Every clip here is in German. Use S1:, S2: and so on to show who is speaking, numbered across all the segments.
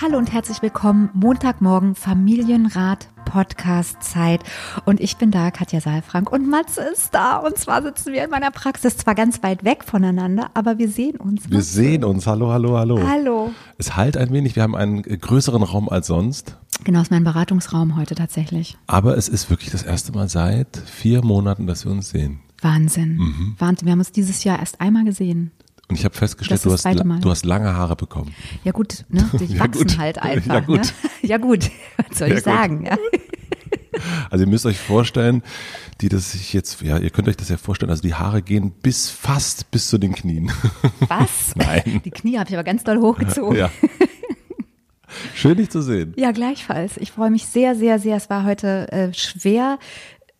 S1: Hallo und herzlich willkommen. Montagmorgen Familienrat Podcast Zeit. Und ich bin da, Katja Saalfrank. Und Matze ist da. Und zwar sitzen wir in meiner Praxis, zwar ganz weit weg voneinander, aber wir sehen uns.
S2: Wir sehen uns. Hallo, hallo, hallo.
S1: Hallo.
S2: Es halt ein wenig. Wir haben einen größeren Raum als sonst.
S1: Genau, ist mein Beratungsraum heute tatsächlich.
S2: Aber es ist wirklich das erste Mal seit vier Monaten, dass wir uns sehen.
S1: Wahnsinn. Mhm. Wahnsinn. Wir haben uns dieses Jahr erst einmal gesehen.
S2: Und ich habe festgestellt, du hast, du hast lange Haare bekommen.
S1: Ja gut, ne? die ja, wachsen gut. halt einfach. Ja gut. Ne? Ja gut, was soll ja, ich sagen? Ja.
S2: Also ihr müsst euch vorstellen, die das sich jetzt, ja, ihr könnt euch das ja vorstellen, also die Haare gehen bis fast bis zu den Knien.
S1: Was?
S2: Nein.
S1: Die Knie habe ich aber ganz doll hochgezogen. Ja.
S2: Schön, dich zu sehen.
S1: Ja, gleichfalls. Ich freue mich sehr, sehr, sehr. Es war heute äh, schwer,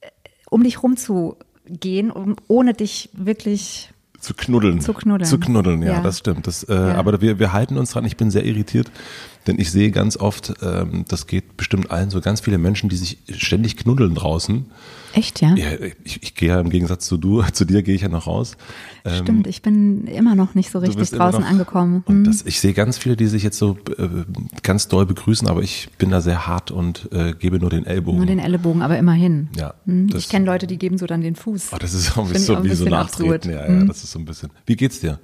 S1: äh, um dich rumzugehen, um, ohne dich wirklich
S2: zu knuddeln.
S1: Zu knuddeln.
S2: Zu knuddeln, ja, ja. das stimmt. Das, äh, ja. Aber wir, wir halten uns dran. Ich bin sehr irritiert, denn ich sehe ganz oft, ähm, das geht bestimmt allen so, ganz viele Menschen, die sich ständig knuddeln draußen.
S1: Echt, ja?
S2: ja ich, ich gehe ja im Gegensatz zu du, zu dir gehe ich ja noch raus.
S1: Ähm, Stimmt, ich bin immer noch nicht so richtig draußen noch, angekommen.
S2: Und hm. das, ich sehe ganz viele, die sich jetzt so äh, ganz doll begrüßen, aber ich bin da sehr hart und äh, gebe nur den Ellbogen.
S1: Nur den Ellenbogen, aber immerhin.
S2: Ja.
S1: Hm. Ich kenne Leute, die geben so dann den Fuß.
S2: Oh, das ist bisschen, so, wie so nachtreten. Ja, ja, hm. das ist so ein bisschen. Wie geht's dir?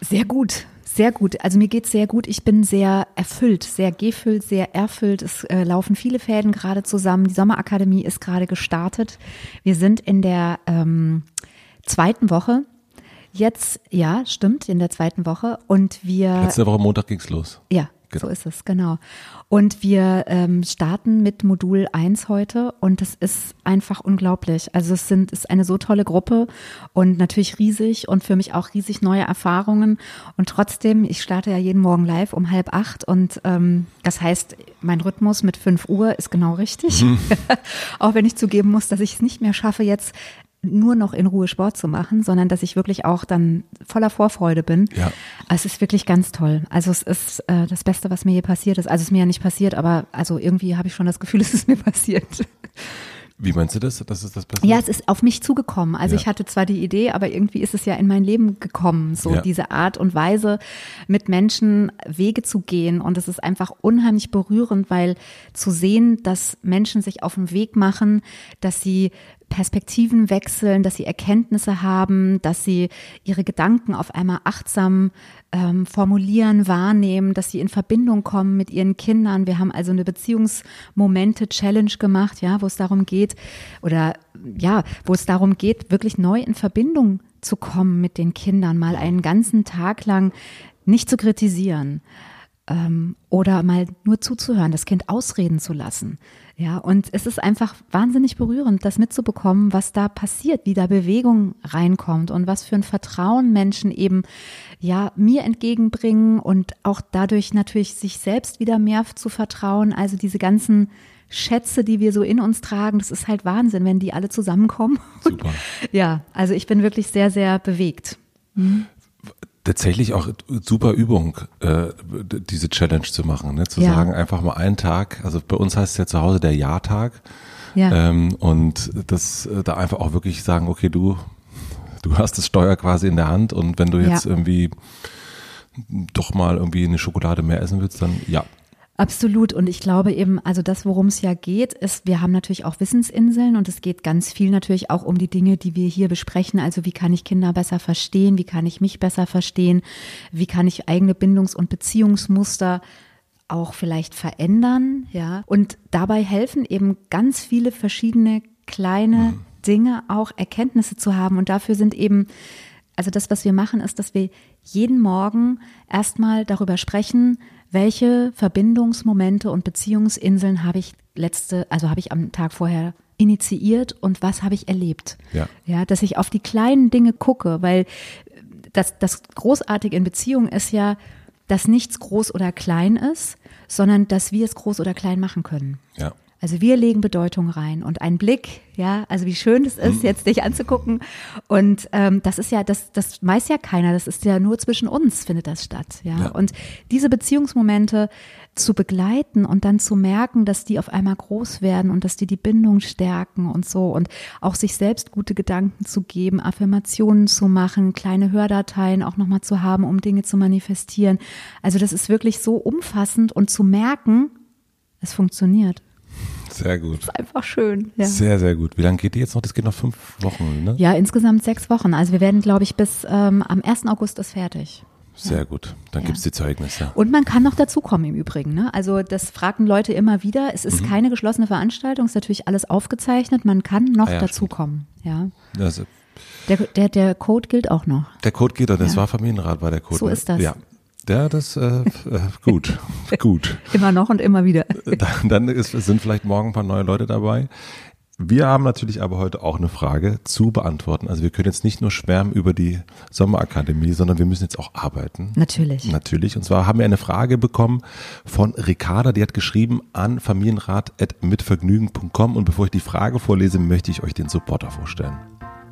S1: Sehr gut. Sehr gut. Also mir geht's sehr gut. Ich bin sehr erfüllt, sehr gefüllt, sehr erfüllt. Es äh, laufen viele Fäden gerade zusammen. Die Sommerakademie ist gerade gestartet. Wir sind in der ähm, zweiten Woche. Jetzt, ja, stimmt, in der zweiten Woche. Und wir.
S2: Letzte Woche Montag ging's los.
S1: Ja, Genau. So ist es, genau. Und wir ähm, starten mit Modul 1 heute und das ist einfach unglaublich. Also es sind, ist eine so tolle Gruppe und natürlich riesig und für mich auch riesig neue Erfahrungen. Und trotzdem, ich starte ja jeden Morgen live um halb acht und ähm, das heißt, mein Rhythmus mit fünf Uhr ist genau richtig. Mhm. auch wenn ich zugeben muss, dass ich es nicht mehr schaffe, jetzt nur noch in Ruhe Sport zu machen, sondern dass ich wirklich auch dann voller Vorfreude bin.
S2: Ja.
S1: Es ist wirklich ganz toll. Also es ist äh, das Beste, was mir hier passiert ist. Also es ist mir ja nicht passiert, aber also irgendwie habe ich schon das Gefühl, es ist mir passiert.
S2: Wie meinst du das? Das ist das Beste?
S1: Ja, es ist auf mich zugekommen. Also ja. ich hatte zwar die Idee, aber irgendwie ist es ja in mein Leben gekommen, so ja. diese Art und Weise, mit Menschen Wege zu gehen. Und es ist einfach unheimlich berührend, weil zu sehen, dass Menschen sich auf den Weg machen, dass sie Perspektiven wechseln, dass sie Erkenntnisse haben, dass sie ihre Gedanken auf einmal achtsam ähm, formulieren, wahrnehmen, dass sie in Verbindung kommen mit ihren Kindern. Wir haben also eine Beziehungsmomente-Challenge gemacht, ja, wo es darum geht, oder ja, wo es darum geht, wirklich neu in Verbindung zu kommen mit den Kindern, mal einen ganzen Tag lang nicht zu kritisieren ähm, oder mal nur zuzuhören, das Kind ausreden zu lassen. Ja, und es ist einfach wahnsinnig berührend, das mitzubekommen, was da passiert, wie da Bewegung reinkommt und was für ein Vertrauen Menschen eben ja mir entgegenbringen und auch dadurch natürlich sich selbst wieder mehr zu vertrauen. Also diese ganzen Schätze, die wir so in uns tragen, das ist halt Wahnsinn, wenn die alle zusammenkommen.
S2: Super.
S1: ja, also ich bin wirklich sehr, sehr bewegt.
S2: Mhm tatsächlich auch super Übung, äh, diese Challenge zu machen, ne? zu ja. sagen, einfach mal einen Tag, also bei uns heißt es ja zu Hause der Ja-Tag. Ja. Ähm, und das äh, da einfach auch wirklich sagen, okay, du, du hast das Steuer quasi in der Hand und wenn du jetzt ja. irgendwie doch mal irgendwie eine Schokolade mehr essen willst, dann ja,
S1: Absolut. Und ich glaube eben, also das, worum es ja geht, ist, wir haben natürlich auch Wissensinseln und es geht ganz viel natürlich auch um die Dinge, die wir hier besprechen. Also wie kann ich Kinder besser verstehen? Wie kann ich mich besser verstehen? Wie kann ich eigene Bindungs- und Beziehungsmuster auch vielleicht verändern, ja. Und dabei helfen eben ganz viele verschiedene kleine mhm. Dinge auch Erkenntnisse zu haben. Und dafür sind eben, also das, was wir machen, ist, dass wir jeden Morgen erstmal darüber sprechen, welche Verbindungsmomente und Beziehungsinseln habe ich letzte, also habe ich am Tag vorher initiiert und was habe ich erlebt. Ja. ja, dass ich auf die kleinen Dinge gucke, weil das, das Großartige in Beziehungen ist ja, dass nichts groß oder klein ist, sondern dass wir es groß oder klein machen können. Ja. Also wir legen Bedeutung rein und ein Blick, ja, also wie schön es ist, mhm. jetzt dich anzugucken. Und ähm, das ist ja, das, das weiß ja keiner, das ist ja nur zwischen uns findet das statt, ja. ja. Und diese Beziehungsmomente zu begleiten und dann zu merken, dass die auf einmal groß werden und dass die die Bindung stärken und so und auch sich selbst gute Gedanken zu geben, Affirmationen zu machen, kleine Hördateien auch nochmal zu haben, um Dinge zu manifestieren. Also das ist wirklich so umfassend und zu merken, es funktioniert.
S2: Sehr gut. Das
S1: ist einfach schön. Ja.
S2: Sehr, sehr gut. Wie lange geht die jetzt noch? Das geht noch fünf Wochen, ne?
S1: Ja, insgesamt sechs Wochen. Also wir werden, glaube ich, bis ähm, am 1. August ist fertig.
S2: Sehr ja. gut. Dann ja. gibt es die Zeugnisse.
S1: Und man kann noch dazukommen im Übrigen. Ne? Also das fragen Leute immer wieder. Es ist mhm. keine geschlossene Veranstaltung, es ist natürlich alles aufgezeichnet. Man kann noch ah, ja, dazukommen. Ja. Also, der, der, der Code gilt auch noch.
S2: Der Code gilt, das war Familienrat bei der Code.
S1: So ist das.
S2: Ja. Ja, das äh, äh, gut, gut.
S1: immer noch und immer wieder.
S2: Dann, dann ist, sind vielleicht morgen ein paar neue Leute dabei. Wir haben natürlich aber heute auch eine Frage zu beantworten. Also wir können jetzt nicht nur schwärmen über die Sommerakademie, sondern wir müssen jetzt auch arbeiten.
S1: Natürlich.
S2: Natürlich. Und zwar haben wir eine Frage bekommen von Ricarda, die hat geschrieben an familienrat.mitvergnügen.com und bevor ich die Frage vorlese, möchte ich euch den Supporter vorstellen.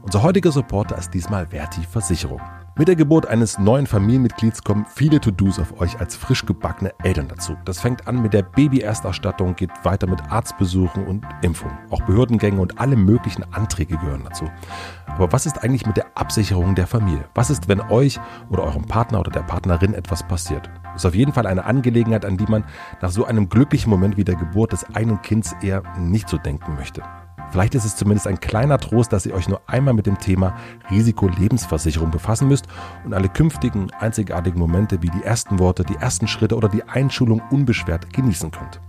S2: Unser heutiger Supporter ist diesmal Verti Versicherung. Mit der Geburt eines neuen Familienmitglieds kommen viele To-Dos auf euch als frisch gebackene Eltern dazu. Das fängt an mit der Baby-Erstausstattung, geht weiter mit Arztbesuchen und Impfungen. Auch Behördengänge und alle möglichen Anträge gehören dazu. Aber was ist eigentlich mit der Absicherung der Familie? Was ist, wenn euch oder eurem Partner oder der Partnerin etwas passiert? Ist auf jeden Fall eine Angelegenheit, an die man nach so einem glücklichen Moment wie der Geburt des einen Kinds eher nicht so denken möchte. Vielleicht ist es zumindest ein kleiner Trost, dass ihr euch nur einmal mit dem Thema Risikolebensversicherung befassen müsst und alle künftigen einzigartigen Momente wie die ersten Worte, die ersten Schritte oder die Einschulung unbeschwert genießen könnt.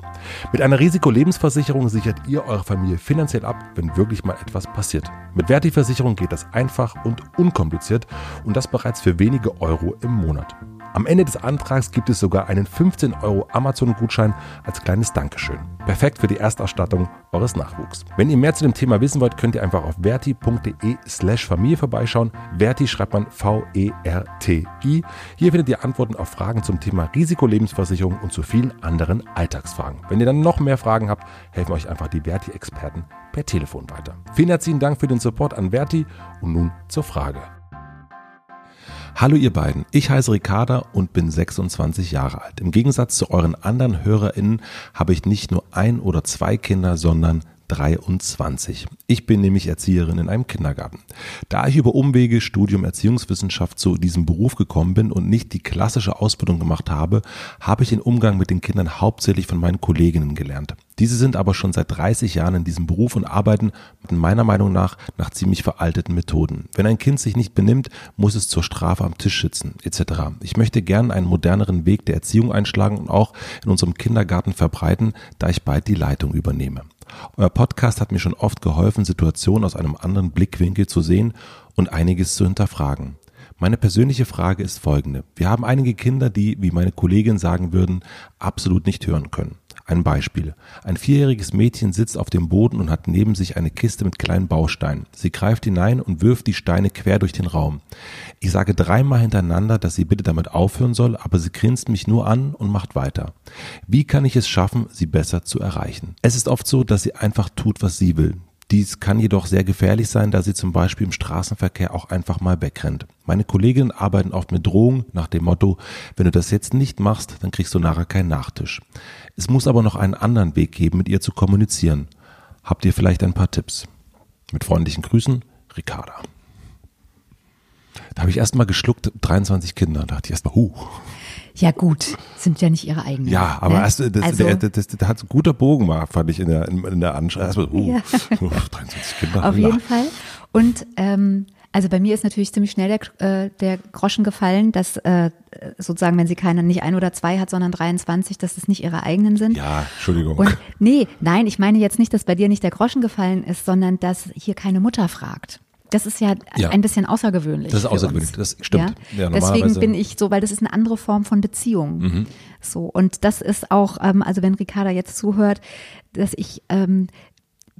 S2: Mit einer Risikolebensversicherung sichert ihr eure Familie finanziell ab, wenn wirklich mal etwas passiert. Mit Verti-Versicherung geht das einfach und unkompliziert und das bereits für wenige Euro im Monat. Am Ende des Antrags gibt es sogar einen 15 Euro Amazon-Gutschein als kleines Dankeschön. Perfekt für die Erstausstattung eures Nachwuchs. Wenn ihr mehr zu dem Thema wissen wollt, könnt ihr einfach auf verti.de slash Familie vorbeischauen. Verti schreibt man V-E-R-T-I. Hier findet ihr Antworten auf Fragen zum Thema Risikolebensversicherung und zu vielen anderen Alltagsfragen. Wenn ihr dann noch mehr Fragen habt, helfen euch einfach die Verti-Experten per Telefon weiter. Vielen herzlichen Dank für den Support an Verti und nun zur Frage. Hallo ihr beiden, ich heiße Ricarda und bin 26 Jahre alt. Im Gegensatz zu euren anderen HörerInnen habe ich nicht nur ein oder zwei Kinder, sondern 23. Ich bin nämlich Erzieherin in einem Kindergarten. Da ich über Umwege Studium Erziehungswissenschaft zu diesem Beruf gekommen bin und nicht die klassische Ausbildung gemacht habe, habe ich den Umgang mit den Kindern hauptsächlich von meinen Kolleginnen gelernt. Diese sind aber schon seit 30 Jahren in diesem Beruf und arbeiten meiner Meinung nach nach ziemlich veralteten Methoden. Wenn ein Kind sich nicht benimmt, muss es zur Strafe am Tisch sitzen, etc. Ich möchte gern einen moderneren Weg der Erziehung einschlagen und auch in unserem Kindergarten verbreiten, da ich bald die Leitung übernehme. Euer Podcast hat mir schon oft geholfen, Situationen aus einem anderen Blickwinkel zu sehen und einiges zu hinterfragen. Meine persönliche Frage ist folgende. Wir haben einige Kinder, die, wie meine Kollegin sagen würden, absolut nicht hören können. Ein Beispiel. Ein vierjähriges Mädchen sitzt auf dem Boden und hat neben sich eine Kiste mit kleinen Bausteinen. Sie greift hinein und wirft die Steine quer durch den Raum. Ich sage dreimal hintereinander, dass sie bitte damit aufhören soll, aber sie grinst mich nur an und macht weiter. Wie kann ich es schaffen, sie besser zu erreichen? Es ist oft so, dass sie einfach tut, was sie will. Dies kann jedoch sehr gefährlich sein, da sie zum Beispiel im Straßenverkehr auch einfach mal wegrennt. Meine Kolleginnen arbeiten oft mit Drohungen nach dem Motto, wenn du das jetzt nicht machst, dann kriegst du nachher keinen Nachtisch. Es muss aber noch einen anderen Weg geben, mit ihr zu kommunizieren. Habt ihr vielleicht ein paar Tipps? Mit freundlichen Grüßen, Ricarda. Da habe ich erst mal geschluckt, 23 Kinder. Da dachte ich erst mal, huh.
S1: Ja gut, sind ja nicht ihre eigenen.
S2: Ja, aber ne? erst, das, also, der, das, das, hat ein guter Bogen war, fand ich in der, in, in der Anschauung. Uh,
S1: ja. 23 Kinder. Auf jeden Fall. Und ähm, Also bei mir ist natürlich ziemlich schnell der, äh, der Groschen gefallen, dass äh, sozusagen, wenn sie keine, nicht ein oder zwei hat, sondern 23, dass es nicht ihre eigenen sind.
S2: Ja, Entschuldigung.
S1: Und nee, nein, ich meine jetzt nicht, dass bei dir nicht der Groschen gefallen ist, sondern dass hier keine Mutter fragt. Das ist ja, ja. ein bisschen außergewöhnlich.
S2: Das ist außergewöhnlich, das stimmt.
S1: Ja? Ja, Deswegen bin ich so, weil das ist eine andere Form von Beziehung. Mhm. So, und das ist auch, ähm, also wenn Ricarda jetzt zuhört, dass ich ähm,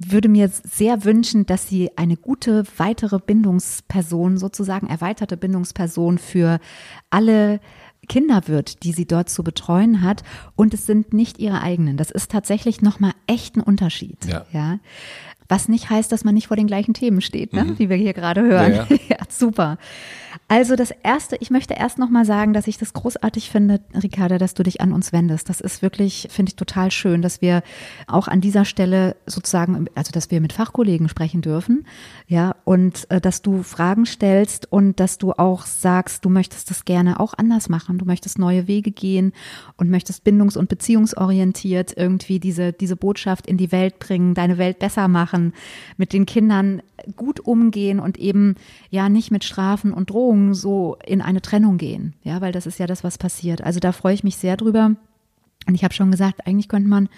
S1: würde mir sehr wünschen, dass sie eine gute weitere Bindungsperson, sozusagen erweiterte Bindungsperson für alle Kinder wird, die sie dort zu betreuen hat. Und es sind nicht ihre eigenen. Das ist tatsächlich nochmal echt ein Unterschied. Ja. ja. Was nicht heißt, dass man nicht vor den gleichen Themen steht, ne? Mhm. wie wir hier gerade hören. Ja, ja. ja, super. Also das erste, ich möchte erst noch mal sagen, dass ich das großartig finde, Ricarda, dass du dich an uns wendest. Das ist wirklich, finde ich total schön, dass wir auch an dieser Stelle sozusagen, also dass wir mit Fachkollegen sprechen dürfen, ja, und äh, dass du Fragen stellst und dass du auch sagst, du möchtest das gerne auch anders machen. Du möchtest neue Wege gehen und möchtest bindungs- und beziehungsorientiert irgendwie diese diese Botschaft in die Welt bringen, deine Welt besser machen, mit den Kindern gut umgehen und eben ja nicht mit Strafen und Drohungen so in eine Trennung gehen. Ja, weil das ist ja das, was passiert. Also da freue ich mich sehr drüber. Und ich habe schon gesagt, eigentlich könnte man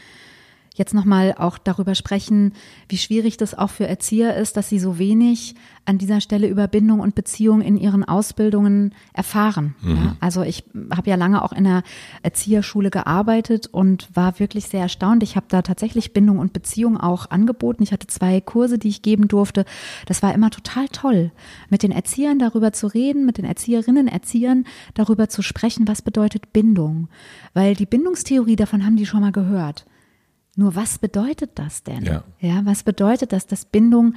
S1: jetzt nochmal auch darüber sprechen, wie schwierig das auch für Erzieher ist, dass sie so wenig an dieser Stelle über Bindung und Beziehung in ihren Ausbildungen erfahren. Mhm. Ja, also ich habe ja lange auch in der Erzieherschule gearbeitet und war wirklich sehr erstaunt. Ich habe da tatsächlich Bindung und Beziehung auch angeboten. Ich hatte zwei Kurse, die ich geben durfte. Das war immer total toll, mit den Erziehern darüber zu reden, mit den Erzieherinnen, Erziehern darüber zu sprechen, was bedeutet Bindung. Weil die Bindungstheorie, davon haben die schon mal gehört. Nur was bedeutet das denn? Ja. ja, was bedeutet das, dass Bindung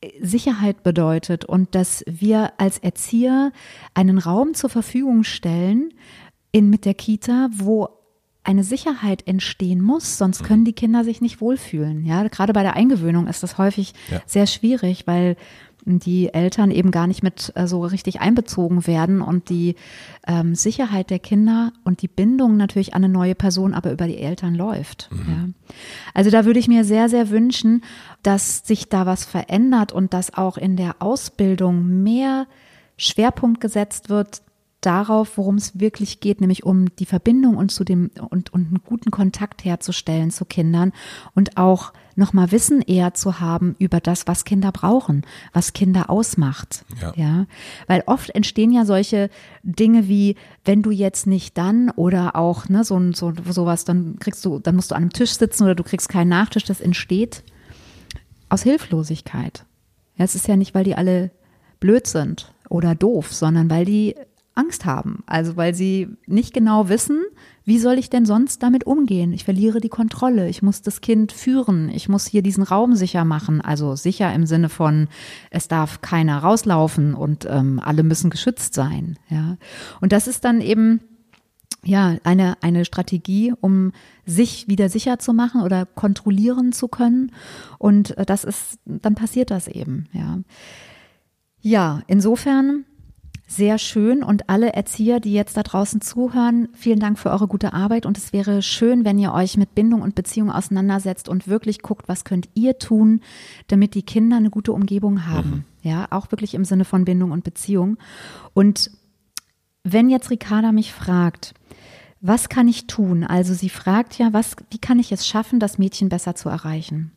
S1: äh, Sicherheit bedeutet und dass wir als Erzieher einen Raum zur Verfügung stellen in, mit der Kita, wo eine Sicherheit entstehen muss, sonst können die Kinder sich nicht wohlfühlen. Ja, gerade bei der Eingewöhnung ist das häufig ja. sehr schwierig, weil die Eltern eben gar nicht mit äh, so richtig einbezogen werden und die ähm, Sicherheit der Kinder und die Bindung natürlich an eine neue Person aber über die Eltern läuft. Mhm. Ja. Also da würde ich mir sehr, sehr wünschen, dass sich da was verändert und dass auch in der Ausbildung mehr Schwerpunkt gesetzt wird darauf, worum es wirklich geht, nämlich um die Verbindung und zu dem und, und einen guten Kontakt herzustellen zu Kindern und auch nochmal Wissen eher zu haben über das, was Kinder brauchen, was Kinder ausmacht. Ja. ja. Weil oft entstehen ja solche Dinge wie, wenn du jetzt nicht dann oder auch, ne, so, so, sowas, dann kriegst du, dann musst du an einem Tisch sitzen oder du kriegst keinen Nachtisch, das entsteht aus Hilflosigkeit. Ja, es ist ja nicht, weil die alle blöd sind oder doof, sondern weil die Angst haben. Also weil sie nicht genau wissen, wie soll ich denn sonst damit umgehen? Ich verliere die Kontrolle. Ich muss das Kind führen. Ich muss hier diesen Raum sicher machen. Also sicher im Sinne von, es darf keiner rauslaufen und ähm, alle müssen geschützt sein. Ja. Und das ist dann eben ja, eine, eine Strategie, um sich wieder sicher zu machen oder kontrollieren zu können. Und äh, das ist, dann passiert das eben, ja. Ja, insofern sehr schön und alle Erzieher, die jetzt da draußen zuhören, vielen Dank für eure gute Arbeit und es wäre schön, wenn ihr euch mit Bindung und Beziehung auseinandersetzt und wirklich guckt, was könnt ihr tun, damit die Kinder eine gute Umgebung haben. Mhm. Ja, auch wirklich im Sinne von Bindung und Beziehung. Und wenn jetzt Ricarda mich fragt, was kann ich tun? Also sie fragt ja, was, wie kann ich es schaffen, das Mädchen besser zu erreichen?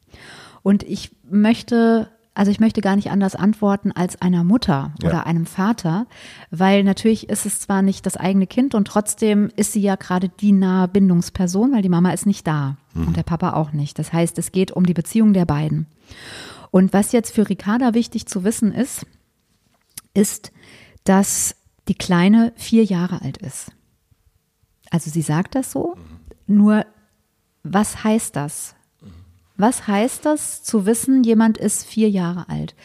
S1: Und ich möchte also ich möchte gar nicht anders antworten als einer Mutter ja. oder einem Vater, weil natürlich ist es zwar nicht das eigene Kind und trotzdem ist sie ja gerade die nahe Bindungsperson, weil die Mama ist nicht da mhm. und der Papa auch nicht. Das heißt, es geht um die Beziehung der beiden. Und was jetzt für Ricarda wichtig zu wissen ist, ist, dass die Kleine vier Jahre alt ist. Also sie sagt das so, mhm. nur was heißt das? Was heißt das, zu wissen, jemand ist vier Jahre alt?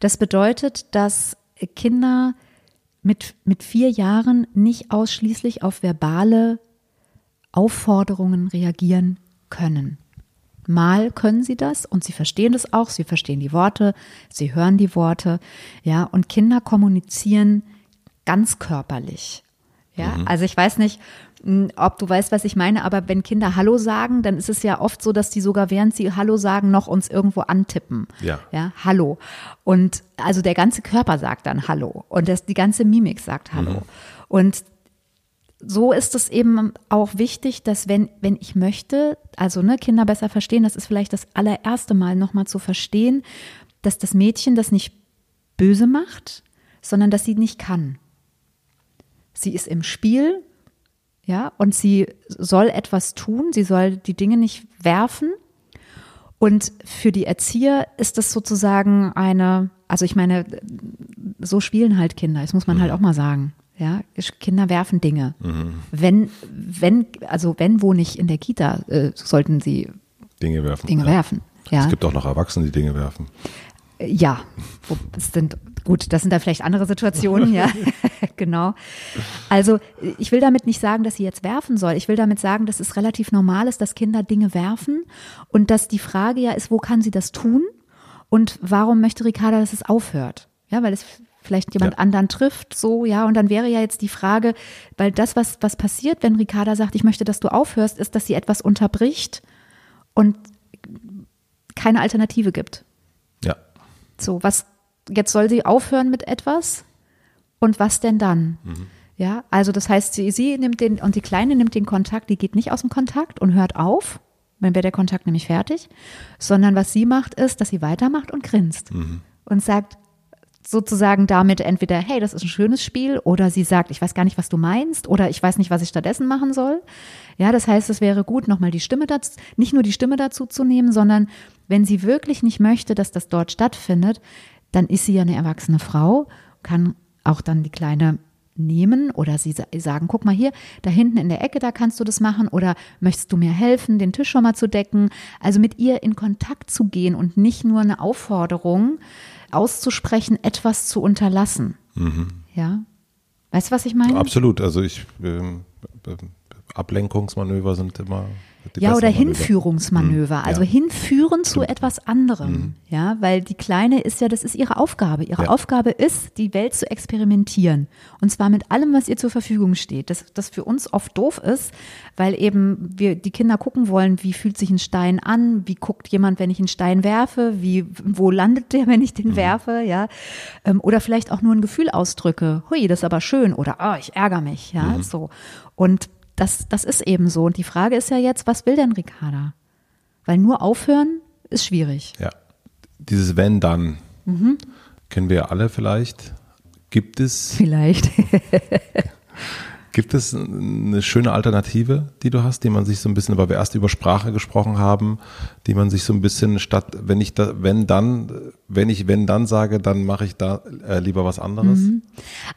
S1: Das bedeutet, dass Kinder mit, mit vier Jahren nicht ausschließlich auf verbale Aufforderungen reagieren können. Mal können sie das und sie verstehen das auch, sie verstehen die Worte, sie hören die Worte, ja, und Kinder kommunizieren ganz körperlich. Ja, mhm. also ich weiß nicht, ob du weißt, was ich meine, aber wenn Kinder Hallo sagen, dann ist es ja oft so, dass die sogar während sie Hallo sagen, noch uns irgendwo antippen.
S2: Ja.
S1: Ja, Hallo. Und also der ganze Körper sagt dann Hallo und das, die ganze Mimik sagt Hallo. Mhm. Und so ist es eben auch wichtig, dass wenn, wenn ich möchte, also ne, Kinder besser verstehen, das ist vielleicht das allererste Mal nochmal zu verstehen, dass das Mädchen das nicht böse macht, sondern dass sie nicht kann. Sie ist im Spiel, ja, und sie soll etwas tun, sie soll die Dinge nicht werfen. Und für die Erzieher ist das sozusagen eine, also ich meine, so spielen halt Kinder, das muss man halt mhm. auch mal sagen. Ja, Kinder werfen Dinge. Mhm. Wenn, wenn, also wenn, wo nicht in der Kita, äh, sollten sie
S2: Dinge werfen.
S1: Dinge
S2: ja.
S1: werfen. Ja.
S2: Es gibt auch noch Erwachsene, die Dinge werfen.
S1: Ja, es sind gut, das sind da vielleicht andere Situationen, ja, genau. Also ich will damit nicht sagen, dass sie jetzt werfen soll. Ich will damit sagen, dass es relativ normal ist, dass Kinder Dinge werfen und dass die Frage ja ist, wo kann sie das tun und warum möchte Ricarda, dass es aufhört? Ja, weil es vielleicht jemand ja. anderen trifft, so, ja, und dann wäre ja jetzt die Frage, weil das, was, was passiert, wenn Ricarda sagt, ich möchte, dass du aufhörst, ist, dass sie etwas unterbricht und keine Alternative gibt.
S2: Ja.
S1: So, was, jetzt soll sie aufhören mit etwas und was denn dann? Mhm. Ja, also das heißt, sie, sie nimmt den, und die Kleine nimmt den Kontakt, die geht nicht aus dem Kontakt und hört auf, dann wäre der Kontakt nämlich fertig, sondern was sie macht, ist, dass sie weitermacht und grinst mhm. und sagt, sozusagen damit entweder, hey, das ist ein schönes Spiel, oder sie sagt, ich weiß gar nicht, was du meinst, oder ich weiß nicht, was ich stattdessen machen soll. Ja, das heißt, es wäre gut, nochmal die Stimme dazu, nicht nur die Stimme dazu zu nehmen, sondern wenn sie wirklich nicht möchte, dass das dort stattfindet, dann ist sie ja eine erwachsene Frau, kann auch dann die Kleine nehmen oder sie sagen, guck mal hier, da hinten in der Ecke, da kannst du das machen oder möchtest du mir helfen, den Tisch schon mal zu decken? Also mit ihr in Kontakt zu gehen und nicht nur eine Aufforderung, auszusprechen, etwas zu unterlassen. Mhm. Ja. Weißt du, was ich meine?
S2: Absolut. Also ich äh, Ablenkungsmanöver sind immer
S1: ja, oder Hinführungsmanöver, mhm. also ja. hinführen zu etwas anderem. Mhm. Ja, weil die Kleine ist ja, das ist ihre Aufgabe. Ihre ja. Aufgabe ist, die Welt zu experimentieren. Und zwar mit allem, was ihr zur Verfügung steht. Das, das für uns oft doof ist, weil eben wir die Kinder gucken wollen, wie fühlt sich ein Stein an, wie guckt jemand, wenn ich einen Stein werfe, wie, wo landet der, wenn ich den mhm. werfe, ja. Ähm, oder vielleicht auch nur ein Gefühl ausdrücke, hui, das ist aber schön, oder oh, ich ärgere mich, ja, mhm. so. Und das, das ist eben so. Und die Frage ist ja jetzt, was will denn Ricarda? Weil nur aufhören ist schwierig.
S2: Ja. Dieses Wenn dann mhm. kennen wir ja alle vielleicht. Gibt es.
S1: Vielleicht.
S2: Gibt es eine schöne Alternative, die du hast, die man sich so ein bisschen, weil wir erst über Sprache gesprochen haben, die man sich so ein bisschen statt, wenn ich da, wenn dann, wenn ich wenn dann sage, dann mache ich da äh, lieber was anderes? Mhm.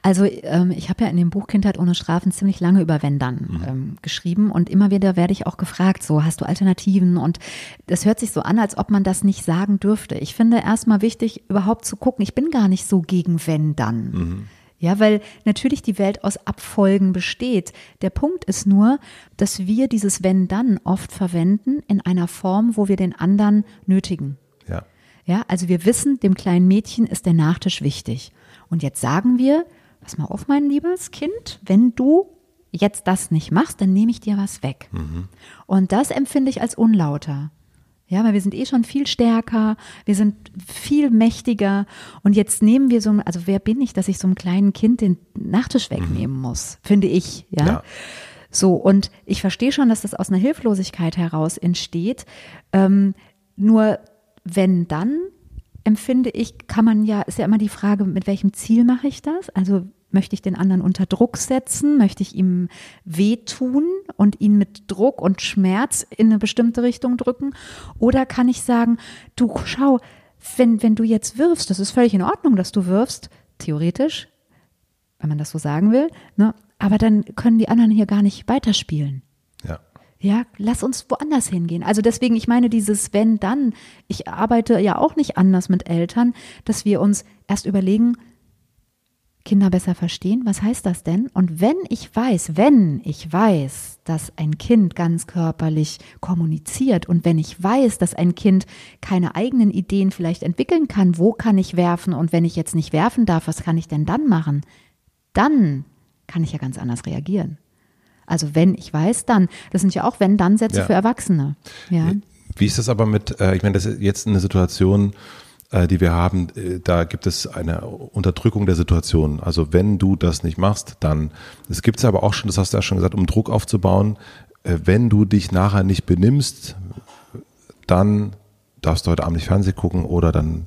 S1: Also ähm, ich habe ja in dem Buch Kindheit ohne Strafen ziemlich lange über wenn dann mhm. ähm, geschrieben und immer wieder werde ich auch gefragt, so hast du Alternativen und das hört sich so an, als ob man das nicht sagen dürfte. Ich finde erstmal wichtig, überhaupt zu gucken, ich bin gar nicht so gegen wenn dann. Mhm. Ja, weil natürlich die Welt aus Abfolgen besteht. Der Punkt ist nur, dass wir dieses Wenn dann oft verwenden in einer Form, wo wir den anderen nötigen.
S2: Ja.
S1: Ja, also wir wissen, dem kleinen Mädchen ist der Nachtisch wichtig. Und jetzt sagen wir, pass mal auf, mein liebes Kind, wenn du jetzt das nicht machst, dann nehme ich dir was weg. Mhm. Und das empfinde ich als unlauter. Ja, weil wir sind eh schon viel stärker, wir sind viel mächtiger und jetzt nehmen wir so, also wer bin ich, dass ich so einem kleinen Kind den Nachtisch mhm. wegnehmen muss, finde ich, ja? ja. So, und ich verstehe schon, dass das aus einer Hilflosigkeit heraus entsteht. Ähm, nur wenn dann empfinde ich, kann man ja, ist ja immer die Frage, mit welchem Ziel mache ich das? Also Möchte ich den anderen unter Druck setzen? Möchte ich ihm wehtun und ihn mit Druck und Schmerz in eine bestimmte Richtung drücken? Oder kann ich sagen, du schau, wenn, wenn du jetzt wirfst, das ist völlig in Ordnung, dass du wirfst, theoretisch, wenn man das so sagen will, ne? aber dann können die anderen hier gar nicht weiterspielen.
S2: Ja.
S1: Ja, lass uns woanders hingehen. Also deswegen, ich meine, dieses wenn dann, ich arbeite ja auch nicht anders mit Eltern, dass wir uns erst überlegen, Kinder besser verstehen. Was heißt das denn? Und wenn ich weiß, wenn ich weiß, dass ein Kind ganz körperlich kommuniziert und wenn ich weiß, dass ein Kind keine eigenen Ideen vielleicht entwickeln kann, wo kann ich werfen und wenn ich jetzt nicht werfen darf, was kann ich denn dann machen? Dann kann ich ja ganz anders reagieren. Also wenn ich weiß, dann. Das sind ja auch wenn-dann-Sätze ja. für Erwachsene. Ja.
S2: Wie ist das aber mit, äh, ich meine, das ist jetzt eine Situation, die wir haben, äh, da gibt es eine Unterdrückung der Situation. Also wenn du das nicht machst, dann, es gibt es aber auch schon, das hast du ja schon gesagt, um Druck aufzubauen, äh, wenn du dich nachher nicht benimmst, dann darfst du heute Abend nicht Fernsehen gucken oder dann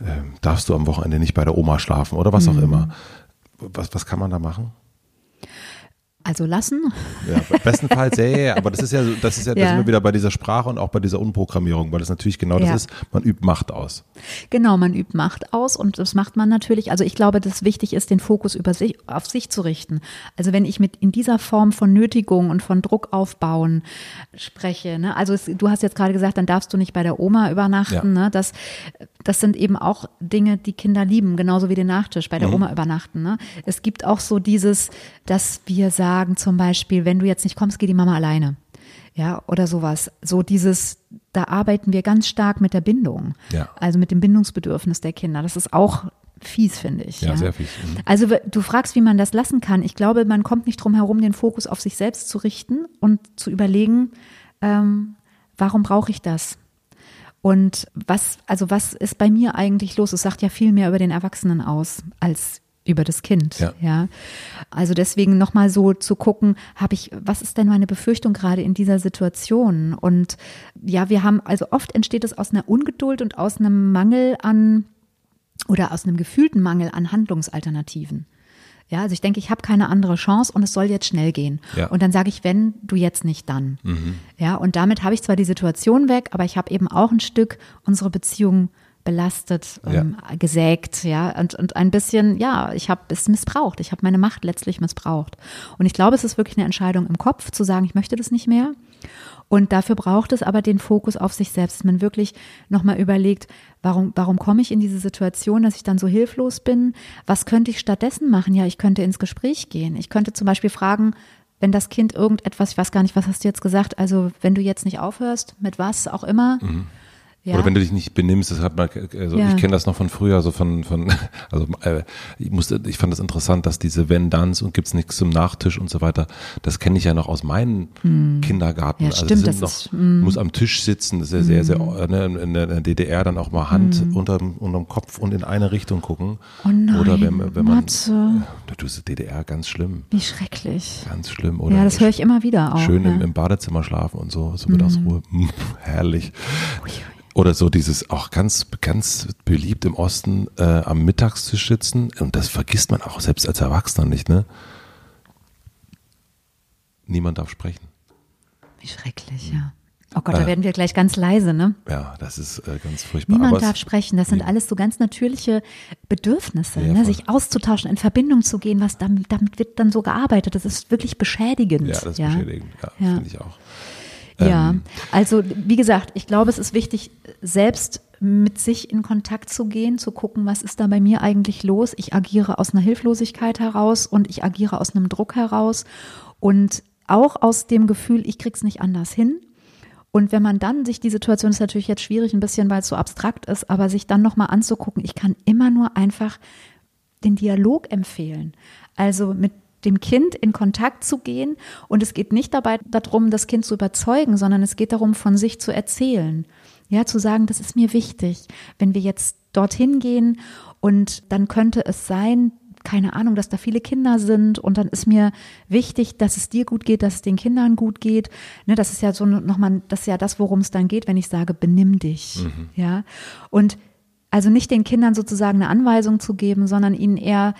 S2: äh, darfst du am Wochenende nicht bei der Oma schlafen oder was auch mhm. immer. Was, was kann man da machen?
S1: Also lassen?
S2: Ja, bestenfalls, ja, ja, aber das ist ja, das ist ja, ja. das sind wir wieder bei dieser Sprache und auch bei dieser Unprogrammierung, weil das natürlich genau das ja. ist, man übt Macht aus.
S1: Genau, man übt Macht aus und das macht man natürlich, also ich glaube, dass wichtig ist, den Fokus über sich, auf sich zu richten. Also wenn ich mit in dieser Form von Nötigung und von Druck aufbauen spreche, ne, also es, du hast jetzt gerade gesagt, dann darfst du nicht bei der Oma übernachten, ne, das, das sind eben auch Dinge, die Kinder lieben, genauso wie den Nachtisch bei der mhm. Oma übernachten. Ne? Es gibt auch so dieses, dass wir sagen zum Beispiel, wenn du jetzt nicht kommst, geh die Mama alleine. Ja, oder sowas. So dieses, da arbeiten wir ganz stark mit der Bindung. Ja. Also mit dem Bindungsbedürfnis der Kinder. Das ist auch fies, finde ich.
S2: Ja, ja, sehr fies. Mhm.
S1: Also du fragst, wie man das lassen kann. Ich glaube, man kommt nicht drum herum, den Fokus auf sich selbst zu richten und zu überlegen, ähm, warum brauche ich das? Und was, also was ist bei mir eigentlich los? Es sagt ja viel mehr über den Erwachsenen aus als über das Kind. Ja. ja. Also deswegen nochmal so zu gucken, habe ich, was ist denn meine Befürchtung gerade in dieser Situation? Und ja, wir haben, also oft entsteht es aus einer Ungeduld und aus einem Mangel an oder aus einem gefühlten Mangel an Handlungsalternativen. Ja, also ich denke, ich habe keine andere Chance und es soll jetzt schnell gehen. Ja. Und dann sage ich, wenn du jetzt nicht, dann. Mhm. Ja, und damit habe ich zwar die Situation weg, aber ich habe eben auch ein Stück unsere Beziehung belastet, ähm, ja. gesägt, ja, und, und ein bisschen, ja, ich habe es missbraucht. Ich habe meine Macht letztlich missbraucht. Und ich glaube, es ist wirklich eine Entscheidung im Kopf, zu sagen, ich möchte das nicht mehr. Und dafür braucht es aber den Fokus auf sich selbst, dass man wirklich nochmal überlegt, warum, warum komme ich in diese Situation, dass ich dann so hilflos bin? Was könnte ich stattdessen machen? Ja, ich könnte ins Gespräch gehen. Ich könnte zum Beispiel fragen, wenn das Kind irgendetwas, ich weiß gar nicht, was hast du jetzt gesagt, also wenn du jetzt nicht aufhörst, mit was auch immer, mhm.
S2: Ja. Oder wenn du dich nicht benimmst, das hat man, also ja. ich kenne das noch von früher, so von, von, also äh, ich musste, ich fand das interessant, dass diese wenn dann's und gibt's nichts zum Nachtisch und so weiter, das kenne ich ja noch aus meinem hm. Kindergarten.
S1: Ja, also stimmt,
S2: das noch, ist, mm. muss am Tisch sitzen, das ist ja sehr, sehr, sehr, ne, in der DDR dann auch mal Hand mm. unterm, unterm Kopf und in eine Richtung gucken.
S1: Oh nein,
S2: oder wenn, wenn man, Matze. du bist DDR ganz schlimm.
S1: Wie schrecklich.
S2: Ganz schlimm, oder?
S1: Ja, das höre ich immer wieder auch.
S2: Schön
S1: ja.
S2: im, im, Badezimmer schlafen und so, so Mittagsruhe. Mm. Herrlich. Ui, ui. Oder so dieses auch ganz, ganz beliebt im Osten äh, am Mittagstisch sitzen. Und das vergisst man auch selbst als Erwachsener nicht, ne? Niemand darf sprechen.
S1: Wie schrecklich, ja. Oh Gott, da äh, werden wir gleich ganz leise, ne?
S2: Ja, das ist äh, ganz furchtbar.
S1: Niemand darf sprechen. Das sind alles so ganz natürliche Bedürfnisse, ja, ne? sich auszutauschen, in Verbindung zu gehen. Was damit, damit wird dann so gearbeitet. Das ist wirklich beschädigend.
S2: Ja, das ist ja? beschädigend. Ja, ja. finde ich auch.
S1: Ja, ähm, also wie gesagt, ich glaube, es ist wichtig, selbst mit sich in Kontakt zu gehen, zu gucken, was ist da bei mir eigentlich los. Ich agiere aus einer Hilflosigkeit heraus und ich agiere aus einem Druck heraus und auch aus dem Gefühl, ich krieg's nicht anders hin. Und wenn man dann sich die Situation ist natürlich jetzt schwierig ein bisschen, weil es so abstrakt ist, aber sich dann nochmal anzugucken, ich kann immer nur einfach den Dialog empfehlen. Also mit dem Kind in Kontakt zu gehen. Und es geht nicht dabei darum, das Kind zu überzeugen, sondern es geht darum, von sich zu erzählen. Ja, zu sagen, das ist mir wichtig. Wenn wir jetzt dorthin gehen und dann könnte es sein, keine Ahnung, dass da viele Kinder sind und dann ist mir wichtig, dass es dir gut geht, dass es den Kindern gut geht. Ne, das ist ja so nochmal, das ist ja das, worum es dann geht, wenn ich sage, benimm dich. Mhm. Ja. Und also nicht den Kindern sozusagen eine Anweisung zu geben, sondern ihnen eher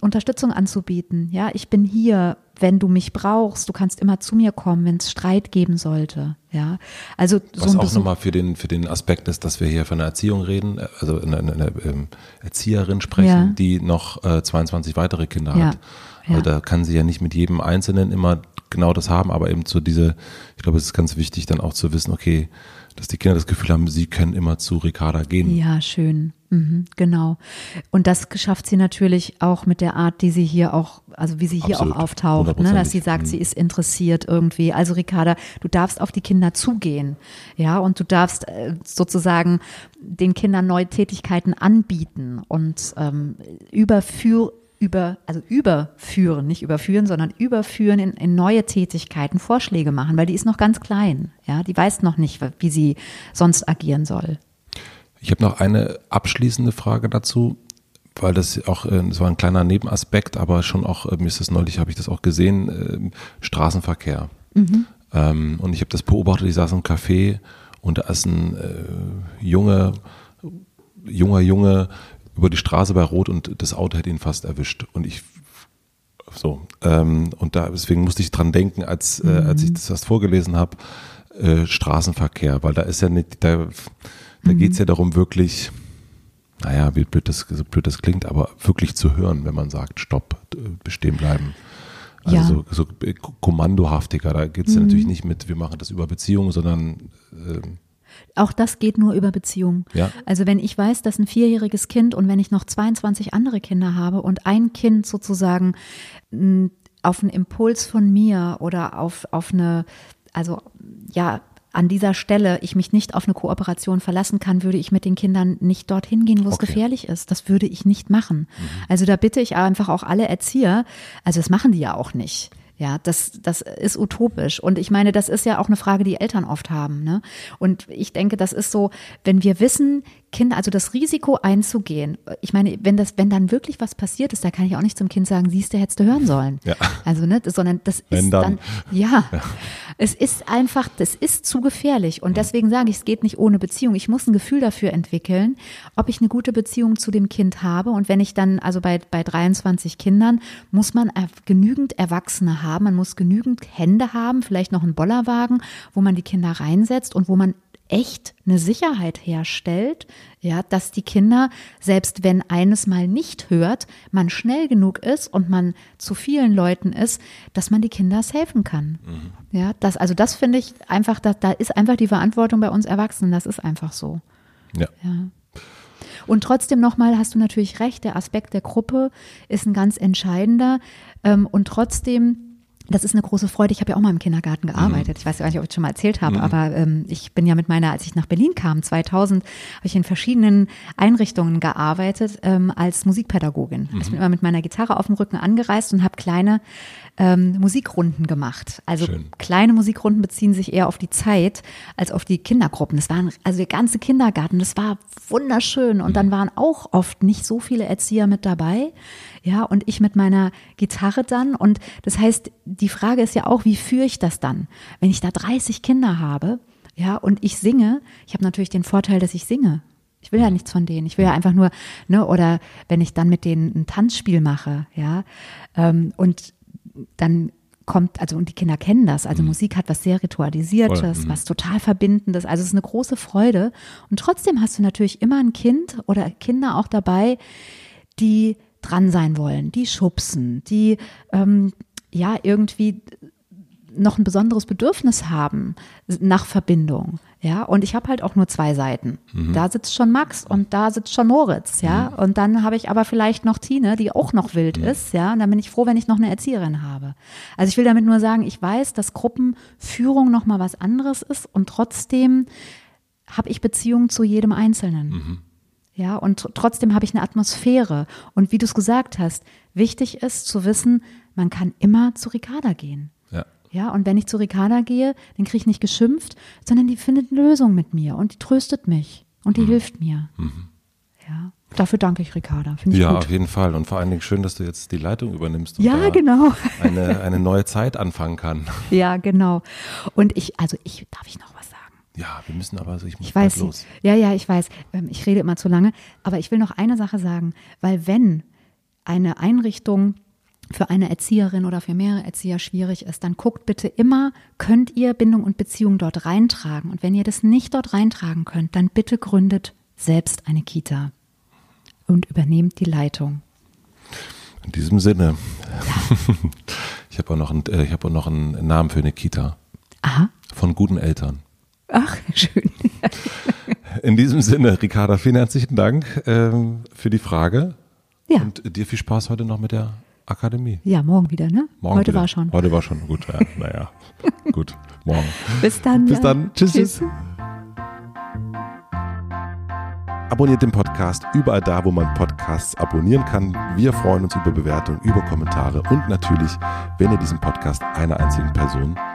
S1: Unterstützung anzubieten. Ja, ich bin hier, wenn du mich brauchst. Du kannst immer zu mir kommen, wenn es Streit geben sollte. Ja, also
S2: so was auch nochmal für den für den Aspekt ist, dass wir hier von einer Erziehung reden, also eine, eine, eine ähm, Erzieherin sprechen, ja. die noch äh, 22 weitere Kinder ja. hat. Also ja. da kann sie ja nicht mit jedem Einzelnen immer genau das haben, aber eben so diese, ich glaube, es ist ganz wichtig, dann auch zu wissen, okay, dass die Kinder das Gefühl haben, sie können immer zu Ricarda gehen.
S1: Ja, schön. Mhm, genau. Und das schafft sie natürlich auch mit der Art, die sie hier auch, also wie sie hier Absolut, auch auftaucht, ne, dass sie sagt, mhm. sie ist interessiert irgendwie. Also Ricarda, du darfst auf die Kinder zugehen, ja, und du darfst äh, sozusagen den Kindern neue Tätigkeiten anbieten und ähm, überführ über, also überführen, nicht überführen, sondern überführen in, in neue Tätigkeiten, Vorschläge machen, weil die ist noch ganz klein. Ja, die weiß noch nicht, wie sie sonst agieren soll.
S2: Ich habe noch eine abschließende Frage dazu, weil das auch, äh, das war ein kleiner Nebenaspekt, aber schon auch, äh, mir ist das neulich, habe ich das auch gesehen, äh, Straßenverkehr. Mhm. Ähm, und ich habe das beobachtet, ich saß im Café und da ist ein äh, junge, junger Junge über die Straße bei Rot und das Auto hätte ihn fast erwischt. Und ich so ähm, und da deswegen musste ich dran denken, als äh, als ich mhm. das erst vorgelesen habe, äh, Straßenverkehr, weil da ist ja nicht, da, da mhm. geht es ja darum wirklich, naja, wie blöd das, so blöd das klingt, aber wirklich zu hören, wenn man sagt, stopp, bestehen bleiben. Also ja. so, so kommandohaftiger, da geht es mhm. ja natürlich nicht mit, wir machen das über Beziehungen, sondern äh,
S1: auch das geht nur über Beziehungen.
S2: Ja.
S1: Also wenn ich weiß, dass ein vierjähriges Kind und wenn ich noch 22 andere Kinder habe und ein Kind sozusagen auf einen Impuls von mir oder auf, auf eine, also ja, an dieser Stelle ich mich nicht auf eine Kooperation verlassen kann, würde ich mit den Kindern nicht dorthin gehen, wo es okay. gefährlich ist. Das würde ich nicht machen. Mhm. Also da bitte ich einfach auch alle Erzieher, also das machen die ja auch nicht. Ja, das, das ist utopisch. Und ich meine, das ist ja auch eine Frage, die Eltern oft haben. Ne? Und ich denke, das ist so, wenn wir wissen, Kinder, also das Risiko einzugehen. Ich meine, wenn das, wenn dann wirklich was passiert ist, da kann ich auch nicht zum Kind sagen, siehst du, hättest du hören sollen. Ja. Also, ne, sondern das wenn ist dann, dann ja, ja, es ist einfach, das ist zu gefährlich. Und mhm. deswegen sage ich, es geht nicht ohne Beziehung. Ich muss ein Gefühl dafür entwickeln, ob ich eine gute Beziehung zu dem Kind habe. Und wenn ich dann, also bei, bei 23 Kindern, muss man genügend Erwachsene haben, man muss genügend Hände haben, vielleicht noch einen Bollerwagen, wo man die Kinder reinsetzt und wo man echt eine Sicherheit herstellt, ja, dass die Kinder, selbst wenn eines mal nicht hört, man schnell genug ist und man zu vielen Leuten ist, dass man die Kinder helfen kann. Mhm. Ja, das, also das finde ich einfach, da, da ist einfach die Verantwortung bei uns Erwachsenen, das ist einfach so.
S2: Ja.
S1: ja. Und trotzdem nochmal hast du natürlich recht, der Aspekt der Gruppe ist ein ganz entscheidender. Ähm, und trotzdem das ist eine große Freude. Ich habe ja auch mal im Kindergarten gearbeitet. Mhm. Ich weiß gar nicht, ob ich schon mal erzählt habe, mhm. aber ähm, ich bin ja mit meiner, als ich nach Berlin kam, 2000, habe ich in verschiedenen Einrichtungen gearbeitet ähm, als Musikpädagogin. Mhm. Ich bin immer mit meiner Gitarre auf dem Rücken angereist und habe kleine ähm, Musikrunden gemacht. Also Schön. kleine Musikrunden beziehen sich eher auf die Zeit als auf die Kindergruppen. Das waren also der ganze Kindergarten. Das war wunderschön und dann mhm. waren auch oft nicht so viele Erzieher mit dabei. Ja, und ich mit meiner Gitarre dann. Und das heißt, die Frage ist ja auch, wie führe ich das dann? Wenn ich da 30 Kinder habe, ja, und ich singe, ich habe natürlich den Vorteil, dass ich singe. Ich will ja nichts von denen. Ich will ja einfach nur, ne, oder wenn ich dann mit denen ein Tanzspiel mache, ja, ähm, und dann kommt, also und die Kinder kennen das. Also mhm. Musik hat was sehr Ritualisiertes, mhm. was total Verbindendes. Also es ist eine große Freude. Und trotzdem hast du natürlich immer ein Kind oder Kinder auch dabei, die dran sein wollen, die schubsen, die ähm, ja irgendwie noch ein besonderes Bedürfnis haben nach Verbindung. Ja, und ich habe halt auch nur zwei Seiten. Mhm. Da sitzt schon Max und da sitzt schon Moritz, ja. Mhm. Und dann habe ich aber vielleicht noch Tine, die auch noch wild mhm. ist, ja. Und dann bin ich froh, wenn ich noch eine Erzieherin habe. Also ich will damit nur sagen, ich weiß, dass Gruppenführung nochmal was anderes ist und trotzdem habe ich Beziehungen zu jedem Einzelnen. Ja, und trotzdem habe ich eine Atmosphäre. Und wie du es gesagt hast, wichtig ist zu wissen, man kann immer zu Ricarda gehen.
S2: Ja.
S1: Ja, und wenn ich zu Ricarda gehe, dann kriege ich nicht geschimpft, sondern die findet eine Lösung mit mir und die tröstet mich und die mhm. hilft mir. Mhm. Ja. Dafür danke ich Ricarda.
S2: Ich ja, gut. auf jeden Fall. Und vor allen Dingen schön, dass du jetzt die Leitung übernimmst und
S1: ja, genau.
S2: eine, eine neue Zeit anfangen kann.
S1: Ja, genau. Und ich, also ich, darf ich noch was sagen?
S2: Ja, wir müssen aber, also ich muss
S1: ich weiß,
S2: los.
S1: Ja, ja, ich weiß. Ähm, ich rede immer zu lange. Aber ich will noch eine Sache sagen, weil wenn eine Einrichtung für eine Erzieherin oder für mehrere Erzieher schwierig ist, dann guckt bitte immer, könnt ihr Bindung und Beziehung dort reintragen? Und wenn ihr das nicht dort reintragen könnt, dann bitte gründet selbst eine Kita und übernehmt die Leitung.
S2: In diesem Sinne. Ja. Ich habe auch, noch einen, äh, hab auch noch einen Namen für eine Kita.
S1: Aha.
S2: Von guten Eltern.
S1: Ach, schön.
S2: In diesem Sinne, Ricarda, vielen herzlichen Dank ähm, für die Frage.
S1: Ja.
S2: Und dir viel Spaß heute noch mit der Akademie.
S1: Ja, morgen wieder, ne?
S2: Morgen
S1: Heute
S2: wieder.
S1: war schon.
S2: Heute war schon. Gut, ja, naja. Gut, morgen.
S1: Bis dann.
S2: Bis ja. dann. Tschüss. tschüss. Abonniert den Podcast überall da, wo man Podcasts abonnieren kann. Wir freuen uns über Bewertungen, über Kommentare und natürlich, wenn ihr diesen Podcast einer einzigen Person